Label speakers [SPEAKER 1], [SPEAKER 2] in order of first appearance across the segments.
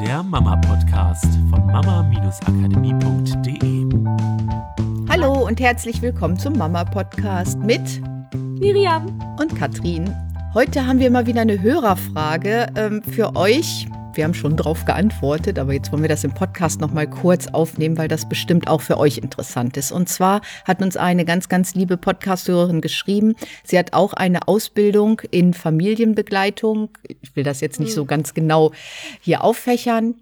[SPEAKER 1] der Mama-Podcast von mama-akademie.de.
[SPEAKER 2] Hallo und herzlich willkommen zum Mama-Podcast mit
[SPEAKER 3] Miriam
[SPEAKER 2] und Katrin. Heute haben wir mal wieder eine Hörerfrage ähm, für euch. Wir haben schon drauf geantwortet, aber jetzt wollen wir das im Podcast noch mal kurz aufnehmen, weil das bestimmt auch für euch interessant ist. Und zwar hat uns eine ganz, ganz liebe Podcasthörerin geschrieben. Sie hat auch eine Ausbildung in Familienbegleitung. Ich will das jetzt nicht so
[SPEAKER 3] Hm.
[SPEAKER 2] ganz genau hier auffächern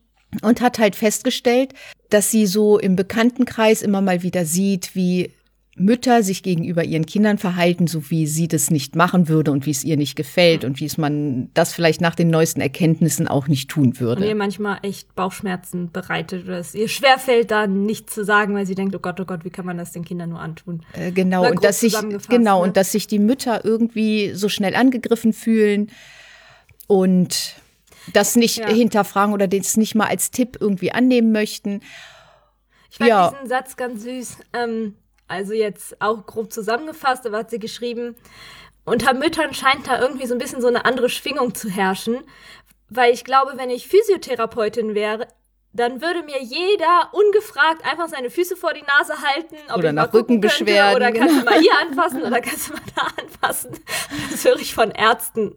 [SPEAKER 2] und hat halt festgestellt, dass sie so im Bekanntenkreis immer mal wieder sieht, wie Mütter sich gegenüber ihren Kindern verhalten, so wie sie das nicht machen würde und wie es ihr nicht gefällt und wie es man das vielleicht nach den neuesten Erkenntnissen auch nicht tun
[SPEAKER 3] und ihr
[SPEAKER 2] würde.
[SPEAKER 3] manchmal echt Bauchschmerzen bereitet oder es ihr schwerfällt, da nichts zu sagen, weil sie denkt, oh Gott, oh Gott, wie kann man das den Kindern nur antun?
[SPEAKER 2] Äh, genau
[SPEAKER 3] Mal
[SPEAKER 2] und dass sich genau
[SPEAKER 3] ne?
[SPEAKER 2] und dass sich die Mütter irgendwie so schnell angegriffen fühlen und das nicht
[SPEAKER 3] Ja.
[SPEAKER 2] hinterfragen oder das nicht mal als Tipp irgendwie annehmen möchten.
[SPEAKER 3] Ich fand
[SPEAKER 2] Ja.
[SPEAKER 3] diesen Satz ganz süß. Ähm, also jetzt auch grob zusammengefasst, aber hat sie geschrieben, unter Müttern scheint da irgendwie so ein bisschen so eine andere Schwingung zu herrschen. Weil ich glaube, wenn ich Physiotherapeutin wäre, dann würde mir jeder ungefragt einfach seine Füße vor die Nase halten, ob
[SPEAKER 2] Oder
[SPEAKER 3] ich
[SPEAKER 2] nach Rückenbeschwerden,
[SPEAKER 3] Oder kannst du
[SPEAKER 2] genau.
[SPEAKER 3] mal hier anfassen oder kannst du mal da anfassen. Das höre ich von Ärzten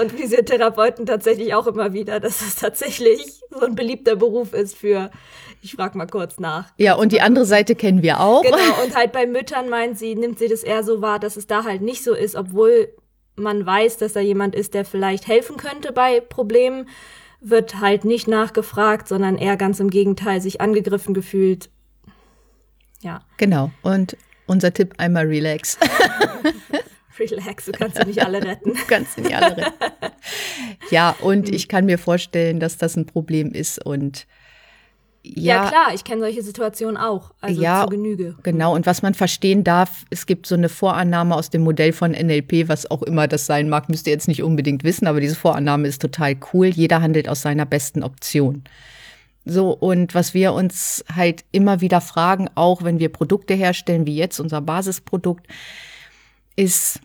[SPEAKER 3] und Physiotherapeuten tatsächlich auch immer wieder, dass es tatsächlich so ein beliebter Beruf ist für, ich frage mal kurz nach.
[SPEAKER 2] Ja, und die andere Seite kennen wir auch.
[SPEAKER 3] Genau, und halt bei Müttern meint sie, nimmt sie das eher so wahr, dass es da halt nicht so ist, obwohl man weiß, dass da jemand ist, der vielleicht helfen könnte bei Problemen, wird halt nicht nachgefragt, sondern eher ganz im Gegenteil sich angegriffen gefühlt. Ja,
[SPEAKER 2] Genau. Und unser Tipp einmal relax.
[SPEAKER 3] relax, du kannst ja nicht alle retten.
[SPEAKER 2] Du kannst nicht alle retten. Ja, und ich kann mir vorstellen, dass das ein Problem ist. Und
[SPEAKER 3] Ja,
[SPEAKER 2] ja,
[SPEAKER 3] klar, ich kenne solche Situationen auch, also
[SPEAKER 2] Ja.
[SPEAKER 3] zu Genüge.
[SPEAKER 2] genau. Und was man verstehen darf, es gibt so eine Vorannahme aus dem Modell von NLP, was auch immer das sein mag, müsst ihr jetzt nicht unbedingt wissen, aber diese Vorannahme ist total cool. Jeder handelt aus seiner besten Option. So, und was wir uns halt immer wieder fragen, auch wenn wir Produkte herstellen, wie jetzt unser Basisprodukt, ist,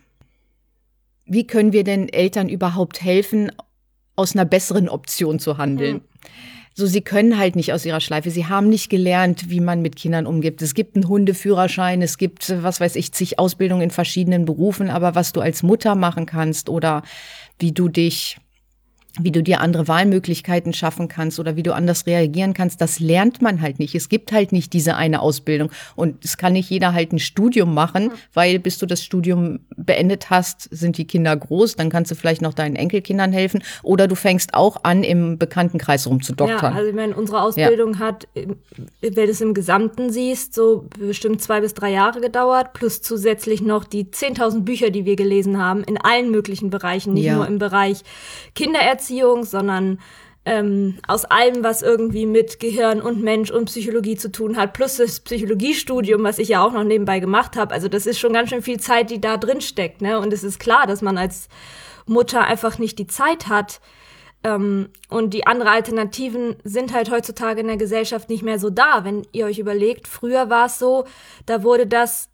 [SPEAKER 2] wie können wir den Eltern überhaupt helfen, aus einer besseren Option zu handeln? So, sie können halt nicht aus ihrer Schleife. Sie haben nicht gelernt, wie man mit Kindern umgibt. Es gibt einen Hundeführerschein, es gibt, was weiß ich, zig Ausbildungen in verschiedenen Berufen, aber was du als Mutter machen kannst oder wie du dich wie du dir andere Wahlmöglichkeiten schaffen kannst oder wie du anders reagieren kannst, das lernt man halt nicht. Es gibt halt nicht diese eine Ausbildung und es kann nicht jeder halt ein Studium machen, weil bis du das Studium beendet hast, sind die Kinder groß, dann kannst du vielleicht noch deinen Enkelkindern helfen oder du fängst auch an, im Bekanntenkreis
[SPEAKER 3] Ja,
[SPEAKER 2] rumzudoktern.
[SPEAKER 3] also ich meine, unsere Ausbildung hat, im- wenn du es im Gesamten siehst, so bestimmt zwei bis drei Jahre gedauert, plus zusätzlich noch die 10.000 Bücher, die wir gelesen haben, in allen möglichen Bereichen, nicht
[SPEAKER 2] Ja.
[SPEAKER 3] nur im Bereich Kindererziehung, sondern ähm, aus allem, was irgendwie mit Gehirn und Mensch und Psychologie zu tun hat, plus das Psychologiestudium, was ich ja auch noch nebenbei gemacht habe. Also das ist schon ganz schön viel Zeit, die da drin steckt. Ne? Und es ist klar, dass man als Mutter einfach nicht die Zeit hat, ähm, und die andere Alternativen sind halt heutzutage in der Gesellschaft nicht mehr so da. Wenn ihr euch überlegt, früher war es so, da wurde das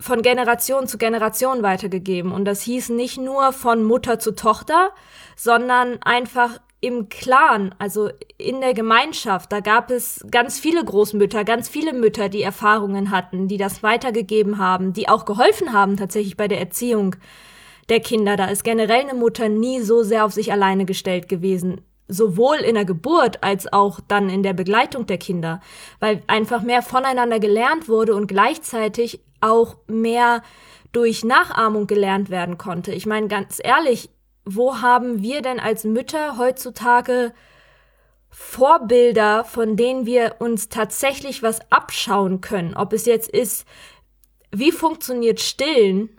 [SPEAKER 3] von Generation zu Generation weitergegeben. Und das hieß nicht nur von Mutter zu Tochter, sondern einfach im Clan, also in der Gemeinschaft. Da gab es ganz viele Großmütter, ganz viele Mütter, die Erfahrungen hatten, die das weitergegeben haben, die auch geholfen haben tatsächlich bei der Erziehung der Kinder. Da ist generell eine Mutter nie so sehr auf sich alleine gestellt gewesen. Sowohl in der Geburt als auch dann in der Begleitung der Kinder. Weil einfach mehr voneinander gelernt wurde und gleichzeitig auch mehr durch Nachahmung gelernt werden konnte. Ich meine, ganz ehrlich, wo haben wir denn als Mütter heutzutage Vorbilder, von denen wir uns tatsächlich was abschauen können? Ob es jetzt ist, wie funktioniert Stillen?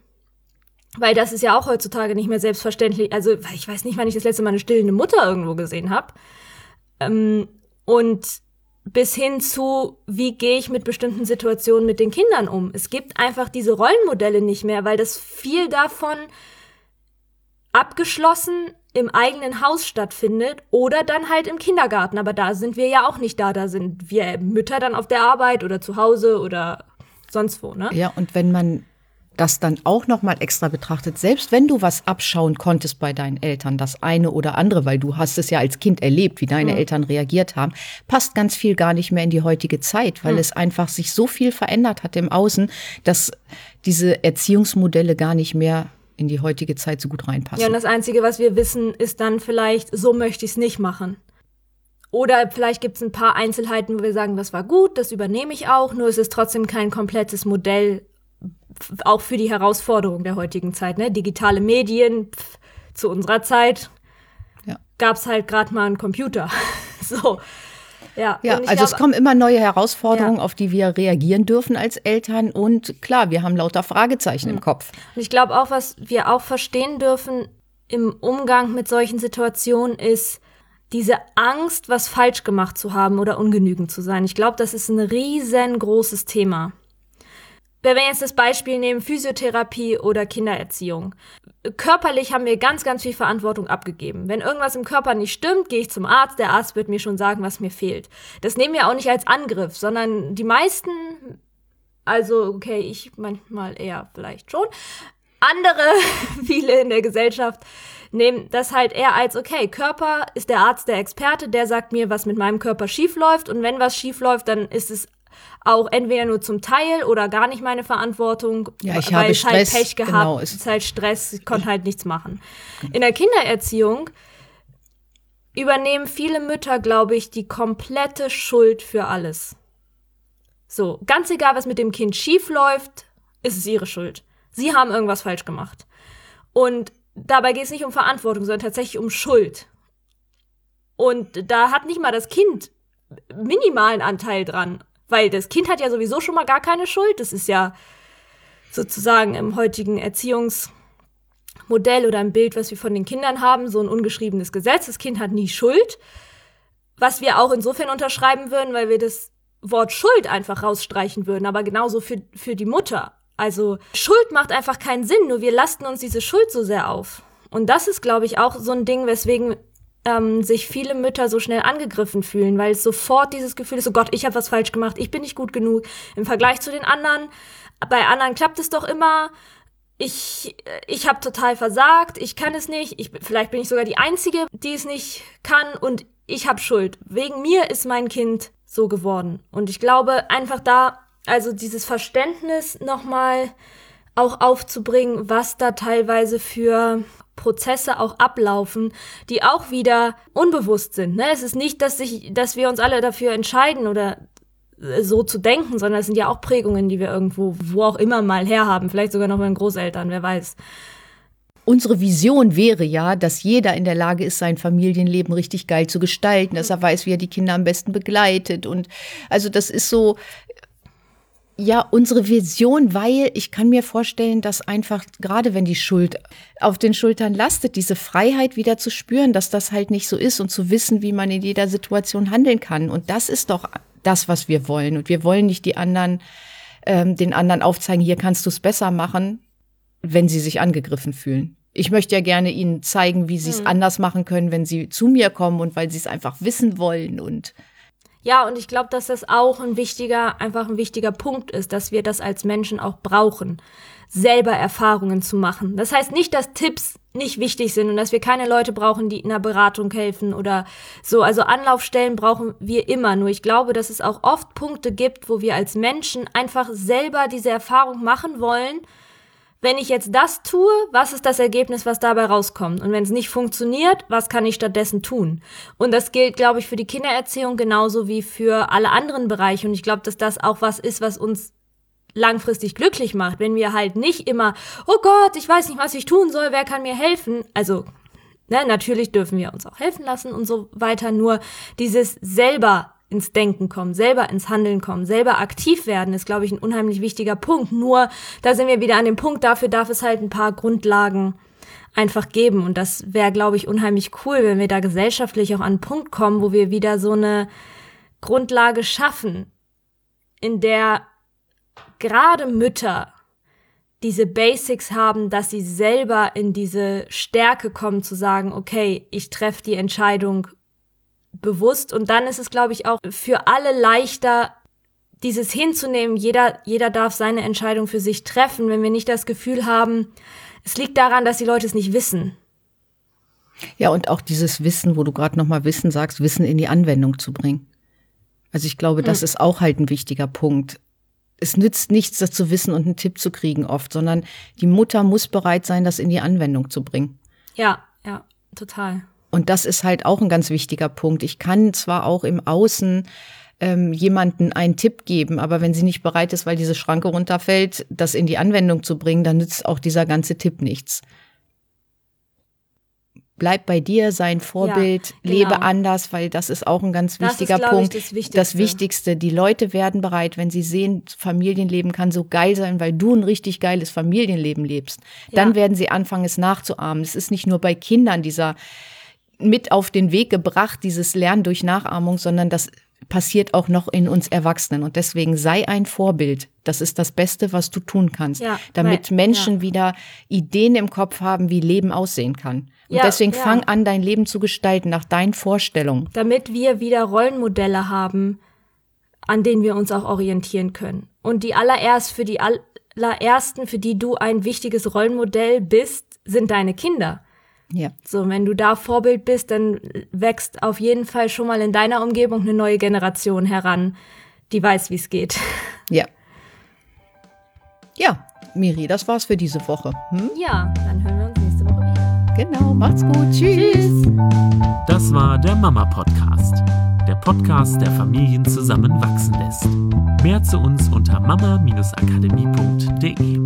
[SPEAKER 3] Weil das ist ja auch heutzutage nicht mehr selbstverständlich. Also ich weiß nicht, wann ich das letzte Mal eine stillende Mutter irgendwo gesehen habe. Ähm, und bis hin zu, wie gehe ich mit bestimmten Situationen mit den Kindern um. Es gibt einfach diese Rollenmodelle nicht mehr, weil das viel davon abgeschlossen im eigenen Haus stattfindet oder dann halt im Kindergarten. Aber da sind wir ja auch nicht da. Da sind wir Mütter dann auf der Arbeit oder zu Hause oder sonst wo, ne?
[SPEAKER 2] Ja, und wenn man das dann auch noch mal extra betrachtet, selbst wenn du was abschauen konntest bei deinen Eltern, das eine oder andere, weil du hast es ja als Kind erlebt, wie deine mhm. Eltern reagiert haben, passt ganz viel gar nicht mehr in die heutige Zeit, weil mhm. es einfach sich so viel verändert hat im Außen, dass diese Erziehungsmodelle gar nicht mehr in die heutige Zeit so gut reinpassen.
[SPEAKER 3] Ja, und das Einzige, was wir wissen, ist dann vielleicht, so möchte ich es nicht machen. Oder vielleicht gibt es ein paar Einzelheiten, wo wir sagen, das war gut, das übernehme ich auch, nur es ist trotzdem kein komplettes Modell, auch für die Herausforderung der heutigen Zeit. Ne? Digitale Medien, pff, zu unserer Zeit ja. gab es halt gerade mal einen Computer. so.
[SPEAKER 2] Ja, ja also glaub, es kommen immer neue Herausforderungen, ja. auf die wir reagieren dürfen als Eltern. Und klar, wir haben lauter Fragezeichen mhm. im Kopf.
[SPEAKER 3] Und ich glaube auch, was wir auch verstehen dürfen im Umgang mit solchen Situationen ist, diese Angst, was falsch gemacht zu haben oder ungenügend zu sein. Ich glaube, das ist ein riesengroßes Thema. Wenn wir jetzt das Beispiel nehmen, Physiotherapie oder Kindererziehung. Körperlich haben wir ganz, ganz viel Verantwortung abgegeben. Wenn irgendwas im Körper nicht stimmt, gehe ich zum Arzt. Der Arzt wird mir schon sagen, was mir fehlt. Das nehmen wir auch nicht als Angriff, sondern die meisten, also okay, ich manchmal eher vielleicht schon, andere, viele in der Gesellschaft, nehmen das halt eher als, okay, Körper ist der Arzt, der Experte, der sagt mir, was mit meinem Körper schief läuft. Und wenn was schief läuft, dann ist es auch entweder nur zum Teil oder gar nicht meine Verantwortung,
[SPEAKER 2] ja, ich weil habe ich
[SPEAKER 3] halt Pech gehabt, genau, es ist halt Stress, ich konnte halt nichts machen. In der Kindererziehung übernehmen viele Mütter, glaube ich, die komplette Schuld für alles. So, ganz egal, was mit dem Kind schief läuft, ist es ihre Schuld. Sie haben irgendwas falsch gemacht. Und dabei geht es nicht um Verantwortung, sondern tatsächlich um Schuld. Und da hat nicht mal das Kind minimalen Anteil dran. Weil das Kind hat ja sowieso schon mal gar keine Schuld. Das ist ja sozusagen im heutigen Erziehungsmodell oder im Bild, was wir von den Kindern haben, so ein ungeschriebenes Gesetz. Das Kind hat nie Schuld. Was wir auch insofern unterschreiben würden, weil wir das Wort Schuld einfach rausstreichen würden, aber genauso für, für die Mutter. Also Schuld macht einfach keinen Sinn, nur wir lasten uns diese Schuld so sehr auf. Und das ist, glaube ich, auch so ein Ding, weswegen ähm, sich viele Mütter so schnell angegriffen fühlen, weil es sofort dieses Gefühl ist, oh Gott, ich habe was falsch gemacht, ich bin nicht gut genug im Vergleich zu den anderen. Bei anderen klappt es doch immer. Ich, ich habe total versagt, ich kann es nicht, ich, vielleicht bin ich sogar die Einzige, die es nicht kann und ich habe Schuld. Wegen mir ist mein Kind so geworden. Und ich glaube, einfach da, also dieses Verständnis nochmal auch aufzubringen, was da teilweise für Prozesse auch ablaufen, die auch wieder unbewusst sind. Ne? Es ist nicht, dass, sich, dass wir uns alle dafür entscheiden oder äh, so zu denken, sondern es sind ja auch Prägungen, die wir irgendwo, wo auch immer mal herhaben, vielleicht sogar noch mit den Großeltern, wer weiß.
[SPEAKER 2] Unsere Vision wäre ja, dass jeder in der Lage ist, sein Familienleben richtig geil zu gestalten, dass er weiß, wie er die Kinder am besten begleitet. Und also das ist so, ja, unsere Vision, weil ich kann mir vorstellen, dass einfach, gerade wenn die Schuld auf den Schultern lastet, diese Freiheit wieder zu spüren, dass das halt nicht so ist und zu wissen, wie man in jeder Situation handeln kann. Und das ist doch das, was wir wollen. Und wir wollen nicht die anderen, ähm, den anderen aufzeigen, hier kannst du es besser machen, wenn sie sich angegriffen fühlen. Ich möchte ja gerne ihnen zeigen, wie sie es mhm. anders machen können, wenn sie zu mir kommen und weil sie es einfach wissen wollen und
[SPEAKER 3] ja, und ich glaube, dass das auch ein wichtiger, einfach ein wichtiger Punkt ist, dass wir das als Menschen auch brauchen, selber Erfahrungen zu machen. Das heißt nicht, dass Tipps nicht wichtig sind und dass wir keine Leute brauchen, die in der Beratung helfen oder so. Also Anlaufstellen brauchen wir immer. Nur ich glaube, dass es auch oft Punkte gibt, wo wir als Menschen einfach selber diese Erfahrung machen wollen wenn ich jetzt das tue, was ist das Ergebnis, was dabei rauskommt? Und wenn es nicht funktioniert, was kann ich stattdessen tun? Und das gilt, glaube ich, für die Kindererziehung genauso wie für alle anderen Bereiche. Und ich glaube, dass das auch was ist, was uns langfristig glücklich macht, wenn wir halt nicht immer, oh Gott, ich weiß nicht, was ich tun soll, wer kann mir helfen? Also, ne, natürlich dürfen wir uns auch helfen lassen und so weiter, nur dieses selber ins Denken kommen, selber ins Handeln kommen, selber aktiv werden, ist, glaube ich, ein unheimlich wichtiger Punkt. Nur, da sind wir wieder an dem Punkt, dafür darf es halt ein paar Grundlagen einfach geben. Und das wäre, glaube ich, unheimlich cool, wenn wir da gesellschaftlich auch an einen Punkt kommen, wo wir wieder so eine Grundlage schaffen, in der gerade Mütter diese Basics haben, dass sie selber in diese Stärke kommen zu sagen, okay, ich treffe die Entscheidung bewusst. Und dann ist es, glaube ich, auch für alle leichter dieses hinzunehmen, jeder, jeder darf seine Entscheidung für sich treffen, wenn wir nicht das Gefühl haben, es liegt daran, dass die Leute es nicht wissen.
[SPEAKER 2] Ja, und auch dieses Wissen, wo du gerade nochmal Wissen sagst, Wissen in die Anwendung zu bringen. Also ich glaube, das mhm. ist auch halt ein wichtiger Punkt. Es nützt nichts, das zu wissen und einen Tipp zu kriegen oft, sondern die Mutter muss bereit sein, das in die Anwendung zu bringen.
[SPEAKER 3] Ja, ja, total.
[SPEAKER 2] Und das ist halt auch ein ganz wichtiger Punkt. Ich kann zwar auch im Außen ähm, jemanden einen Tipp geben, aber wenn sie nicht bereit ist, weil diese Schranke runterfällt, das in die Anwendung zu bringen, dann nützt auch dieser ganze Tipp nichts bleib bei dir, sei ein Vorbild, ja, genau. lebe anders, weil das ist auch ein ganz wichtiger ist, Punkt.
[SPEAKER 3] Ich, das, Wichtigste.
[SPEAKER 2] das Wichtigste. Die Leute werden bereit, wenn sie sehen, Familienleben kann so geil sein, weil du ein richtig geiles Familienleben lebst. Dann ja. werden sie anfangen, es nachzuahmen. Es ist nicht nur bei Kindern dieser mit auf den Weg gebracht, dieses Lernen durch Nachahmung, sondern das passiert auch noch in uns Erwachsenen. Und deswegen sei ein Vorbild. Das ist das Beste, was du tun kannst, ja, damit weil, Menschen ja. wieder Ideen im Kopf haben, wie Leben aussehen kann. Und ja, deswegen fang an, dein Leben zu gestalten nach deinen Vorstellungen.
[SPEAKER 3] Damit wir wieder Rollenmodelle haben, an denen wir uns auch orientieren können. Und die allererst für die allerersten, für die du ein wichtiges Rollenmodell bist, sind deine Kinder. Ja. So, wenn du da Vorbild bist, dann wächst auf jeden Fall schon mal in deiner Umgebung eine neue Generation heran, die weiß, wie es geht.
[SPEAKER 2] Ja. Ja, Miri, das war's für diese Woche.
[SPEAKER 3] Hm? Ja, dann hören wir uns nächste Woche wieder.
[SPEAKER 2] Genau, macht's gut. Tschüss. Tschüss.
[SPEAKER 1] Das war der Mama Podcast. Der Podcast, der Familien zusammenwachsen lässt. Mehr zu uns unter mama-akademie.de.